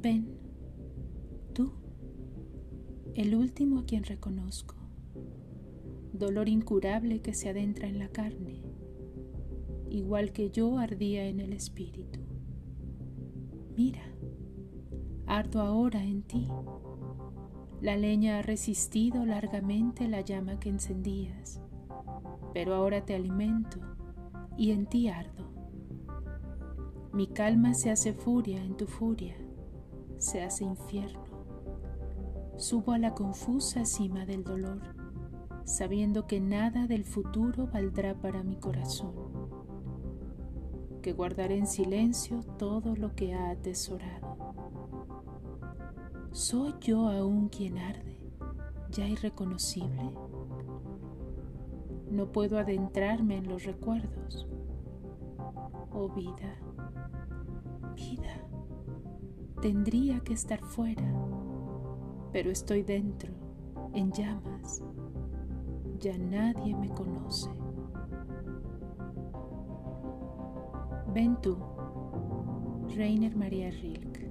Ven, tú, el último a quien reconozco, dolor incurable que se adentra en la carne, igual que yo ardía en el espíritu. Mira, ardo ahora en ti. La leña ha resistido largamente la llama que encendías, pero ahora te alimento y en ti ardo. Mi calma se hace furia en tu furia, se hace infierno. Subo a la confusa cima del dolor, sabiendo que nada del futuro valdrá para mi corazón, que guardaré en silencio todo lo que ha atesorado. ¿Soy yo aún quien arde, ya irreconocible? No puedo adentrarme en los recuerdos. Oh vida, tendría que estar fuera, pero estoy dentro, en llamas. Ya nadie me conoce. Ven tú, Reiner María Rilke.